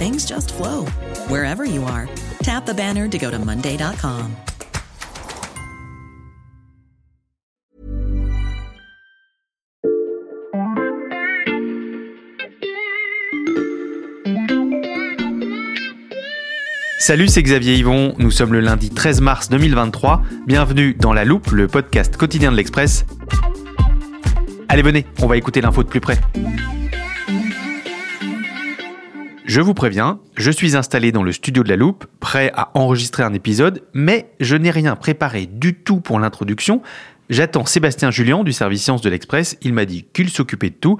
things just flow wherever you are. Tap the banner to go to Monday.com. Salut, c'est Xavier Yvon. Nous sommes le lundi 13 mars 2023. Bienvenue dans La Loupe, le podcast quotidien de l'Express. Allez, venez, on va écouter l'info de plus près. Je vous préviens, je suis installé dans le studio de la loupe, prêt à enregistrer un épisode, mais je n'ai rien préparé du tout pour l'introduction. J'attends Sébastien Julien du service Sciences de l'Express, il m'a dit qu'il s'occupait de tout.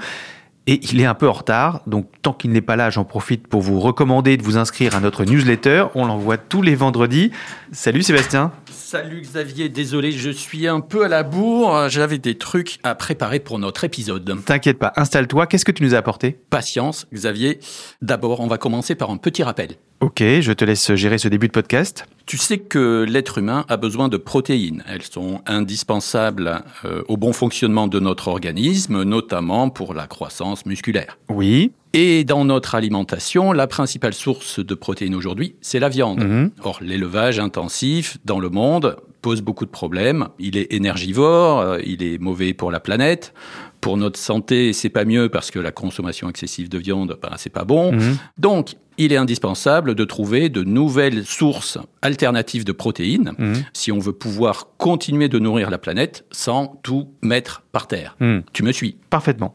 Et il est un peu en retard, donc tant qu'il n'est pas là, j'en profite pour vous recommander de vous inscrire à notre newsletter. On l'envoie tous les vendredis. Salut Sébastien. Salut Xavier, désolé, je suis un peu à la bourre. J'avais des trucs à préparer pour notre épisode. T'inquiète pas, installe-toi. Qu'est-ce que tu nous as apporté? Patience, Xavier. D'abord, on va commencer par un petit rappel. Ok, je te laisse gérer ce début de podcast. Tu sais que l'être humain a besoin de protéines. Elles sont indispensables euh, au bon fonctionnement de notre organisme, notamment pour la croissance musculaire. Oui. Et dans notre alimentation, la principale source de protéines aujourd'hui, c'est la viande. Mhm. Or, l'élevage intensif dans le monde pose beaucoup de problèmes. Il est énergivore, euh, il est mauvais pour la planète. Pour notre santé, c'est pas mieux parce que la consommation excessive de viande, ben, c'est pas bon. Mhm. Donc, il est indispensable de trouver de nouvelles sources alternatives de protéines Mhm. si on veut pouvoir continuer de nourrir la planète sans tout mettre par terre. Tu me suis Parfaitement.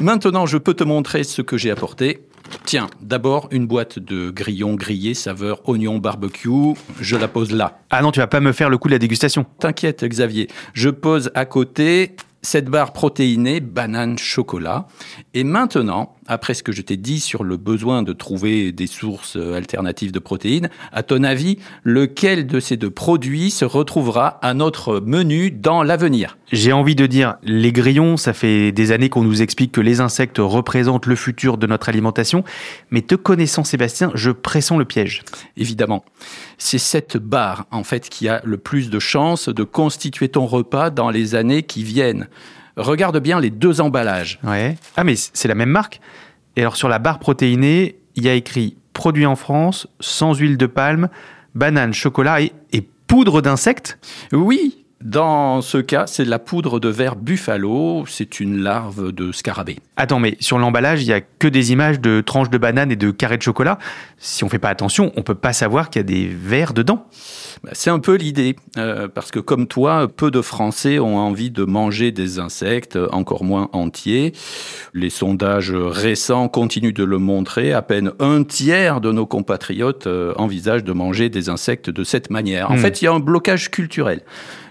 Maintenant, je peux te montrer ce que j'ai apporté. Tiens, d'abord une boîte de grillons grillés saveur oignon barbecue. Je la pose là. Ah non, tu vas pas me faire le coup de la dégustation. T'inquiète, Xavier. Je pose à côté cette barre protéinée banane chocolat. Et maintenant, après ce que je t'ai dit sur le besoin de trouver des sources euh, alternatives de protéines, à ton avis, lequel de ces deux produits se retrouvera à notre menu dans l'avenir? J'ai envie de dire, les grillons, ça fait des années qu'on nous explique que les insectes représentent le futur de notre alimentation, mais te connaissant Sébastien, je pressens le piège. évidemment. C'est cette barre, en fait, qui a le plus de chances de constituer ton repas dans les années qui viennent. Regarde bien les deux emballages. Ouais. Ah mais c'est la même marque Et alors sur la barre protéinée, il y a écrit produit en France, sans huile de palme, banane, chocolat et, et poudre d'insectes? Oui, dans ce cas, c'est de la poudre de verre buffalo, c'est une larve de scarabée. Attends, mais sur l'emballage, il y a que des images de tranches de banane et de carrés de chocolat. Si on fait pas attention, on peut pas savoir qu'il y a des vers dedans. Bah, C'est un peu l'idée, euh, parce que comme toi, peu de Français ont envie de manger des insectes, encore moins entiers. Les sondages récents continuent de le montrer. À peine un tiers de nos compatriotes euh, envisagent de manger des insectes de cette manière. En Hmm. fait, il y a un blocage culturel.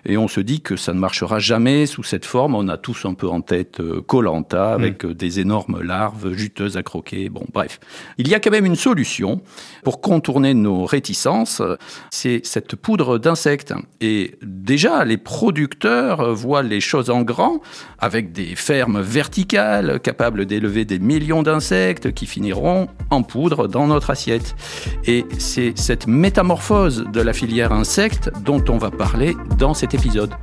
Et on se dit que ça ne marchera jamais sous cette forme. On a tous un peu en tête Colanta avec euh, des énormes larves juteuses à croquer. Bon, bref. Il y a quand même une solution pour contourner nos réticences. C'est cette poudre d'insectes. Et déjà, les producteurs euh, voient les choses en grand avec des fermes verticales capables d'élever des millions d'insectes qui finiront en poudre dans notre assiette. Et c'est cette métamorphose de la filière insecte dont on va parler dans cet épisode.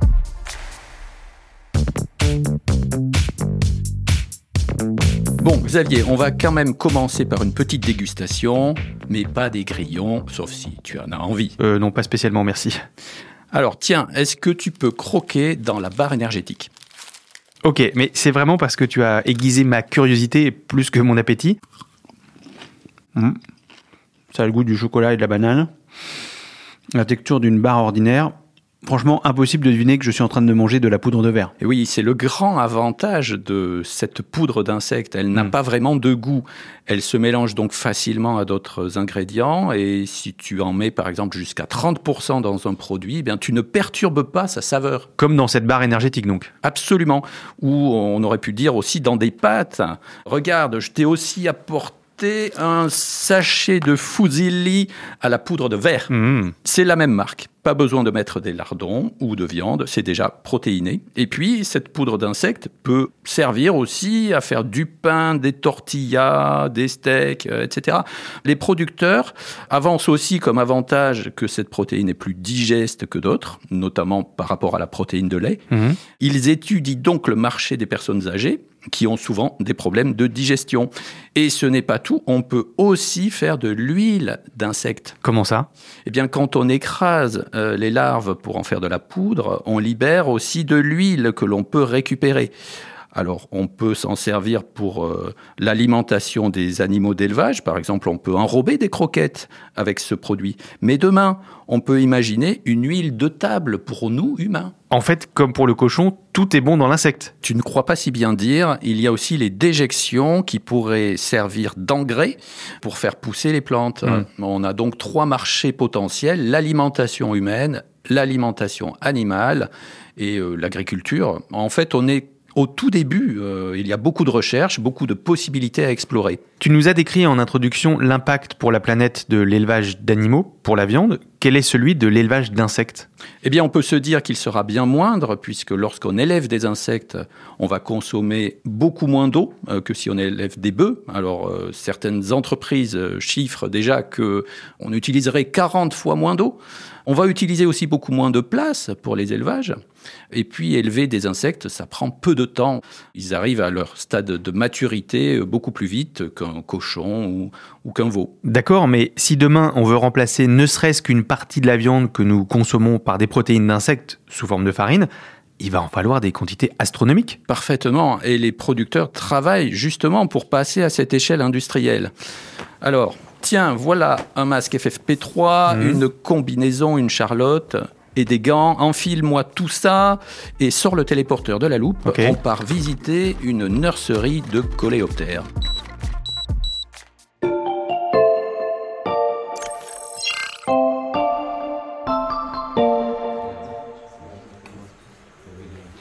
Bon, Xavier, on va quand même commencer par une petite dégustation, mais pas des grillons, sauf si tu en as envie. Euh, non, pas spécialement, merci. Alors, tiens, est-ce que tu peux croquer dans la barre énergétique? Ok, mais c'est vraiment parce que tu as aiguisé ma curiosité plus que mon appétit. Hmm. Ça a le goût du chocolat et de la banane. La texture d'une barre ordinaire. Franchement, impossible de deviner que je suis en train de manger de la poudre de verre. Et oui, c'est le grand avantage de cette poudre d'insectes. Elle n'a Mm. pas vraiment de goût. Elle se mélange donc facilement à d'autres ingrédients. Et si tu en mets par exemple jusqu'à 30% dans un produit, eh bien tu ne perturbes pas sa saveur. Comme dans cette barre énergétique, donc. Absolument. Ou on aurait pu dire aussi dans des pâtes. Regarde, je t'ai aussi apporté un sachet de fusilli à la poudre de verre. Mmh. C'est la même marque. Pas besoin de mettre des lardons ou de viande, c'est déjà protéiné. Et puis, cette poudre d'insectes peut servir aussi à faire du pain, des tortillas, des steaks, euh, etc. Les producteurs avancent aussi comme avantage que cette protéine est plus digeste que d'autres, notamment par rapport à la protéine de lait. Mmh. Ils étudient donc le marché des personnes âgées qui ont souvent des problèmes de digestion. Et ce n'est pas tout, on peut aussi faire de l'huile d'insectes. Comment ça? Eh bien, quand on écrase euh, les larves pour en faire de la poudre, on libère aussi de l'huile que l'on peut récupérer. Alors, on peut s'en servir pour euh, l'alimentation des animaux d'élevage. Par exemple, on peut enrober des croquettes avec ce produit. Mais demain, on peut imaginer une huile de table pour nous, humains. En fait, comme pour le cochon, tout est bon dans l'insecte. Tu ne crois pas si bien dire, il y a aussi les déjections qui pourraient servir d'engrais pour faire pousser les plantes. Mm. On a donc trois marchés potentiels, l'alimentation humaine, l'alimentation animale et euh, l'agriculture. En fait, on est au tout début, euh, il y a beaucoup de recherches, beaucoup de possibilités à explorer. Tu nous as décrit en introduction l'impact pour la planète de l'élevage d'animaux pour la viande. Quel est celui de l'élevage d'insectes? Eh bien, on peut se dire qu'il sera bien moindre, puisque lorsqu'on élève des insectes, on va consommer beaucoup moins d'eau euh, que si on élève des bœufs. Alors, euh, certaines entreprises chiffrent déjà que on utiliserait 40 fois moins d'eau. On va utiliser aussi beaucoup moins de place pour les élevages. Et puis, élever des insectes, ça prend peu de temps. Ils arrivent à leur stade de maturité euh, beaucoup plus vite qu'un cochon ou, ou qu'un veau. D'accord, mais si demain on veut remplacer ne serait-ce qu'une partie de la viande que nous consommons par des protéines d'insectes sous forme de farine, il va en falloir des quantités astronomiques. Parfaitement. Et les producteurs travaillent justement pour passer à cette échelle industrielle. Alors, tiens, voilà un masque FFP3, Mhm. une combinaison, une charlotte et des gants. Enfile-moi tout ça et sors le téléporteur de la loupe. On part visiter une nurserie de coléoptères.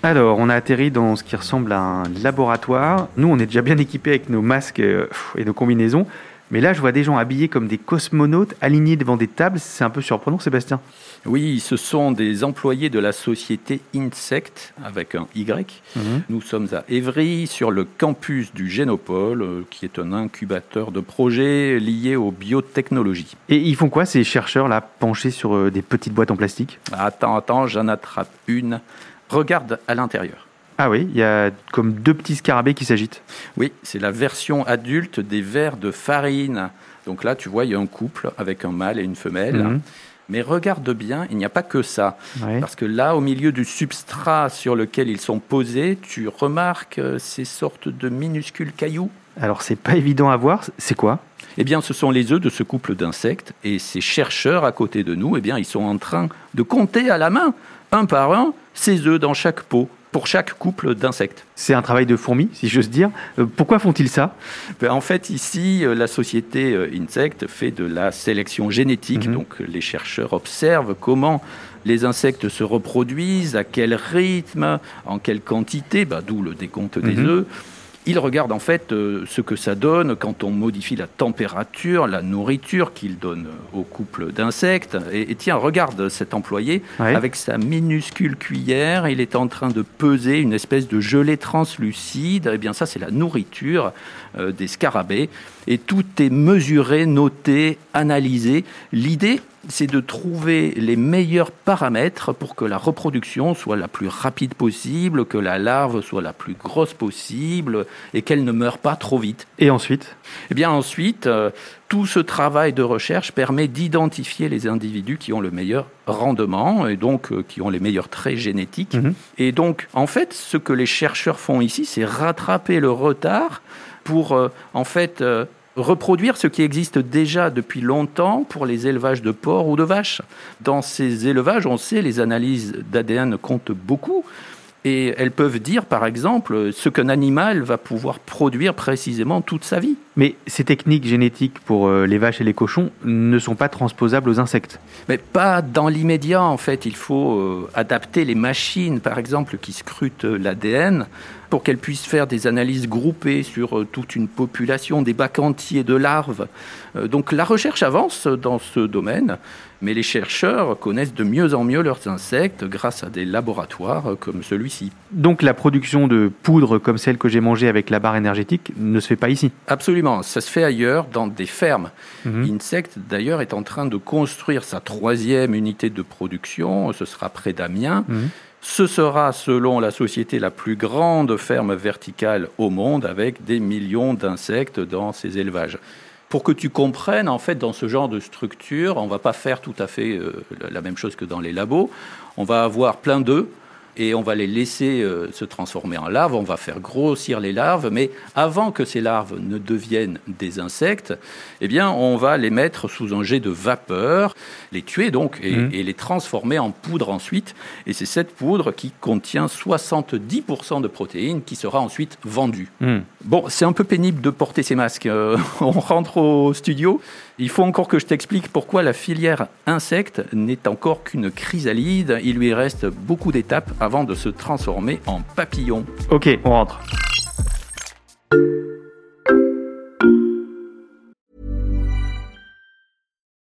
Alors, on a atterri dans ce qui ressemble à un laboratoire. Nous, on est déjà bien équipés avec nos masques euh, et nos combinaisons. Mais là, je vois des gens habillés comme des cosmonautes, alignés devant des tables. C'est un peu surprenant, Sébastien. Oui, ce sont des employés de la société Insect avec un Y. Nous sommes à Évry, sur le campus du Génopole, euh, qui est un incubateur de projets liés aux biotechnologies. Et ils font quoi, ces chercheurs-là, penchés sur euh, des petites boîtes en plastique? Attends, attends, j'en attrape une. Regarde à l'intérieur. Ah oui, il y a comme deux petits scarabées qui s'agitent. Oui, c'est la version adulte des vers de farine. Donc là, tu vois, il y a un couple avec un mâle et une femelle. Mhm. Mais regarde bien, il n'y a pas que ça. Ouais. Parce que là, au milieu du substrat sur lequel ils sont posés, tu remarques euh, ces sortes de minuscules cailloux. Alors, c'est pas évident à voir. C'est quoi? Eh bien, ce sont les œufs de ce couple d'insectes. Et ces chercheurs à côté de nous, eh bien, ils sont en train de compter à la main, un par un, ces œufs dans chaque pot, pour chaque couple d'insectes. C'est un travail de fourmi, si j'ose dire. Euh, pourquoi font-ils ça? Ben, En fait, ici, euh, la société euh, Insect fait de la sélection génétique. Mhm. Donc, les chercheurs observent comment les insectes se reproduisent, à quel rythme, en quelle quantité, ben, d'où le décompte des Mhm. œufs. Ils regardent en fait euh, ce que ça donne quand on modifie la température, la nourriture qu'ils donnent au couple d'insectes. Et, et tiens, regarde cet employé Ouais. avec sa minuscule cuillère, il est en train de peser une espèce de gelée translucide. Eh bien, ça, c'est la nourriture euh, des scarabées. Et tout est mesuré, noté, analysé. L'idée, c'est de trouver les meilleurs paramètres pour que la reproduction soit la plus rapide possible, que la larve soit la plus grosse possible et qu'elle ne meure pas trop vite. Et ensuite? Eh bien ensuite, euh, tout ce travail de recherche permet d'identifier les individus qui ont le meilleur rendement et donc euh, qui ont les meilleurs traits génétiques. Mhm. Et donc, en fait, ce que les chercheurs font ici, c'est rattraper le retard pour, euh, en fait, reproduire ce qui existe déjà depuis longtemps pour les élevages de porcs ou de vaches. Dans ces élevages, on sait, les analyses d'ADN comptent beaucoup. Et elles peuvent dire, par exemple, ce qu'un animal va pouvoir produire précisément toute sa vie. Mais ces techniques génétiques pour euh, les vaches et les cochons ne sont pas transposables aux insectes. Mais pas dans l'immédiat, en fait. Il faut euh, adapter les machines, par exemple, qui scrutent l'ADN pour qu'elles puissent faire des analyses groupées sur euh, toute une population, des bacs entiers de larves. donc la recherche avance dans ce domaine mais les chercheurs connaissent de mieux en mieux leurs insectes grâce à des laboratoires comme celui-ci. Donc la production de poudre comme celle que j'ai mangée avec la barre énergétique ne se fait pas ici Absolument, ça se fait ailleurs, dans des fermes. Mhm. Insect d'ailleurs est en train de construire sa troisième unité de production, ce sera près d'Amiens. Mhm. Ce sera, selon la société, la plus grande ferme verticale au monde avec des millions d'insectes dans ses élevages pour que tu comprennes, en fait, dans ce genre de structure, on ne va pas faire tout à fait euh, la même chose que dans les labos. On va avoir plein d'œufs et on va les laisser euh, se transformer en larves, on va faire grossir les larves, mais avant que ces larves ne deviennent des insectes, eh bien, on va les mettre sous un jet de vapeur, les tuer donc, et, mmh. les transformer en poudre ensuite. Et c'est cette poudre qui contient 70% de protéines qui sera ensuite vendue. Mmh. Bon, c'est un peu pénible de porter ces masques. Euh, on rentre au studio. Il faut encore que je t'explique pourquoi la filière insecte n'est encore qu'une chrysalide. Il lui reste beaucoup d'étapes avant de se transformer en papillon. Ok, on rentre.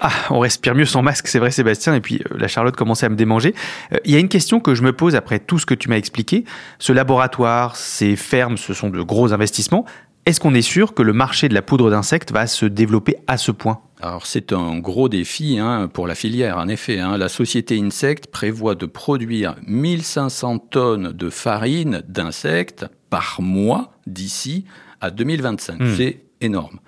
Ah, on respire mieux sans masque, c'est vrai Sébastien, et puis euh, la Charlotte commençait à me démanger. Euh, il y a une question que je me pose après tout ce que tu m'as expliqué. Ce laboratoire, ces fermes, ce sont de gros investissements. Est-ce qu'on est sûr que le marché de la poudre d'insectes va se développer à ce point? Alors c'est un gros défi hein, pour la filière, en effet. Hein. La société Insect prévoit de produire 1500 tonnes de farine d'insectes par mois d'ici à 2025. Hmm. C'est énorme.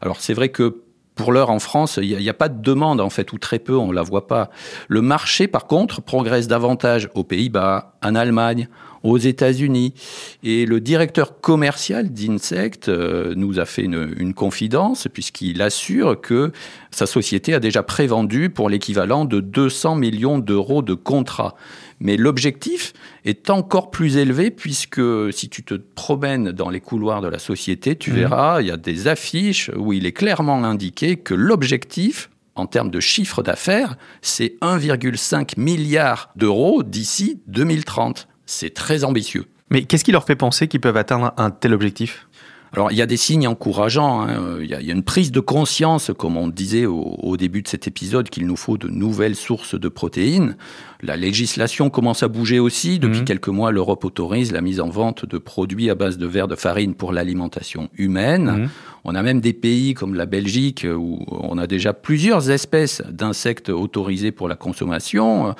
Alors c'est vrai que pour l'heure en France, il n'y a, pas de demande en fait, ou très peu, on ne la voit pas. Le marché, par contre, progresse davantage aux Pays-Bas, en Allemagne, aux États-Unis. Et le directeur commercial d'Insect euh, nous a fait une, une confidence puisqu'il assure que sa société a déjà prévendu pour l'équivalent de 200 millions d'euros de contrats. Mais l'objectif est encore plus élevé puisque si tu te promènes dans les couloirs de la société, tu mmh. verras, il y a des affiches où il est clairement indiqué que l'objectif en termes de chiffre d'affaires, c'est 1,5 milliard d'euros d'ici 2030. C'est très ambitieux. Mais qu'est-ce qui leur fait penser qu'ils peuvent atteindre un tel objectif? Alors, il y a des signes encourageants. Hein. Il, y a, une prise de conscience, comme on disait au, début de cet épisode, qu'il nous faut de nouvelles sources de protéines. La législation commence à bouger aussi. Depuis mmh. quelques mois, l'Europe autorise la mise en vente de produits à base de verre de farine pour l'alimentation humaine. Mmh. On a même des pays comme la Belgique où on a déjà plusieurs espèces d'insectes autorisées pour la consommation.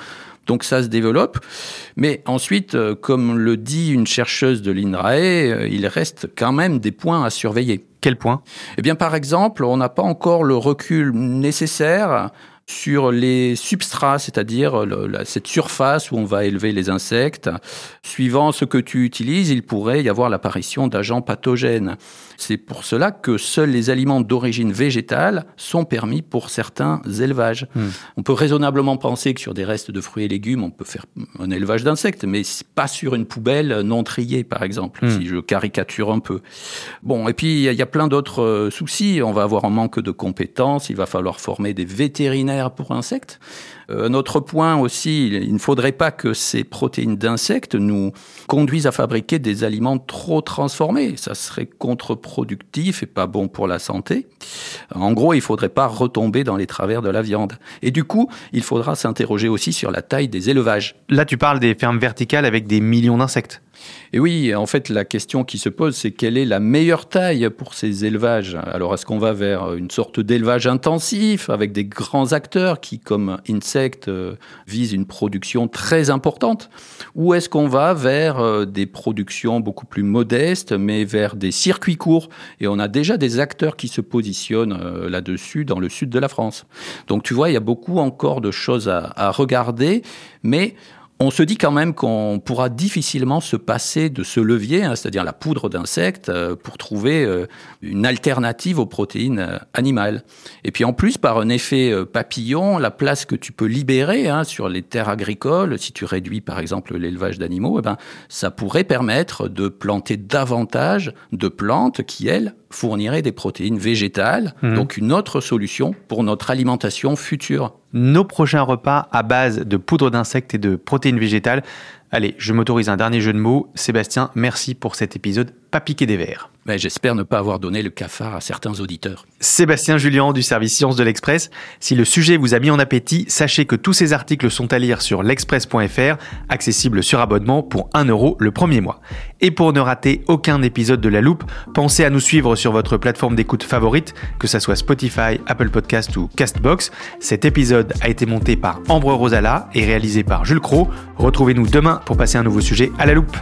Donc ça se développe. Mais ensuite, euh, comme le dit une chercheuse de l'INRAE, euh, il reste quand même des points à surveiller. Quel point Eh bien, par exemple, on n'a pas encore le recul nécessaire sur les substrats, c'est-à-dire cette surface où on va élever les insectes. Suivant ce que tu utilises, il pourrait y avoir l'apparition d'agents pathogènes. C'est pour cela que seuls les aliments d'origine végétale sont permis pour certains élevages. Hmm. On peut raisonnablement penser que sur des restes de fruits et légumes, on peut faire un élevage d'insectes, mais pas sur une poubelle non triée, par exemple, hmm. si je caricature un peu. Bon, et puis il y a plein d'autres euh, soucis. On va avoir un manque de compétences, il va falloir former des vétérinaires pour insectes. Euh, un autre point aussi, il ne faudrait pas que ces protéines d'insectes nous conduisent à fabriquer des aliments trop transformés. Ça serait contre-productif et pas bon pour la santé. En gros, il ne faudrait pas retomber dans les travers de la viande. Et du coup, il faudra s'interroger aussi sur la taille des élevages. Là, tu parles des fermes verticales avec des millions d'insectes. Et oui, en fait, la question qui se pose, c'est quelle est la meilleure taille pour ces élevages? Alors, est-ce qu'on va vers une sorte d'élevage intensif avec des grands acteurs qui, comme Insect, euh, visent une production très importante Ou est-ce qu'on va vers euh, des productions beaucoup plus modestes, mais vers des circuits courts Et on a déjà des acteurs qui se positionnent euh, là-dessus dans le sud de la France. Donc, tu vois, il y a beaucoup encore de choses à, à regarder, mais on se dit quand même qu'on pourra difficilement se passer de ce levier, hein, c'est-à-dire la poudre d'insectes, euh, pour trouver euh, une alternative aux protéines euh, animales. Et puis en plus, par un effet papillon, la place que tu peux libérer hein, sur les terres agricoles, si tu réduis par exemple l'élevage d'animaux, eh ben, ça pourrait permettre de planter davantage de plantes qui, elles, fourniraient des protéines végétales, mmh. donc une autre solution pour notre alimentation future nos prochains repas à base de poudre d'insectes et de protéines végétales. Allez, je m'autorise un dernier jeu de mots. Sébastien, merci pour cet épisode pas piqué des verres. J'espère ne pas avoir donné le cafard à certains auditeurs. Sébastien Julien du service Sciences de l'Express. Si le sujet vous a mis en appétit, sachez que tous ces articles sont à lire sur l'express.fr, accessible sur abonnement pour 1 euro le premier mois. Et pour ne rater aucun épisode de La Loupe, pensez à nous suivre sur votre plateforme d'écoute favorite, que ce soit Spotify, Apple Podcast ou Castbox. Cet épisode a été monté par Ambre Rosala et réalisé par Jules Cro. Retrouvez-nous demain pour passer un nouveau sujet à La Loupe.